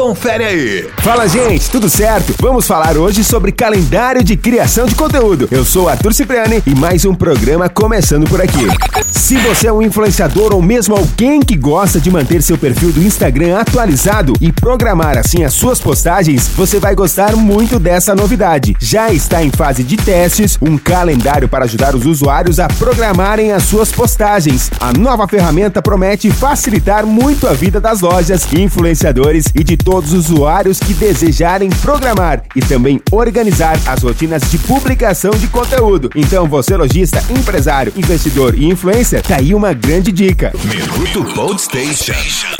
Confere aí. Fala, gente, tudo certo? Vamos falar hoje sobre calendário de criação de conteúdo. Eu sou Arthur Cipriani e mais um programa começando por aqui. Se você é um influenciador ou mesmo alguém que gosta de manter seu perfil do Instagram atualizado e programar assim as suas postagens, você vai gostar muito dessa novidade. Já está em fase de testes um calendário para ajudar os usuários a programarem as suas postagens. A nova ferramenta promete facilitar muito a vida das lojas, influenciadores e de todos os usuários que desejarem programar e também organizar as rotinas de publicação de conteúdo. Então, você lojista, empresário, investidor e influencer, tá aí uma grande dica. Minuto Station.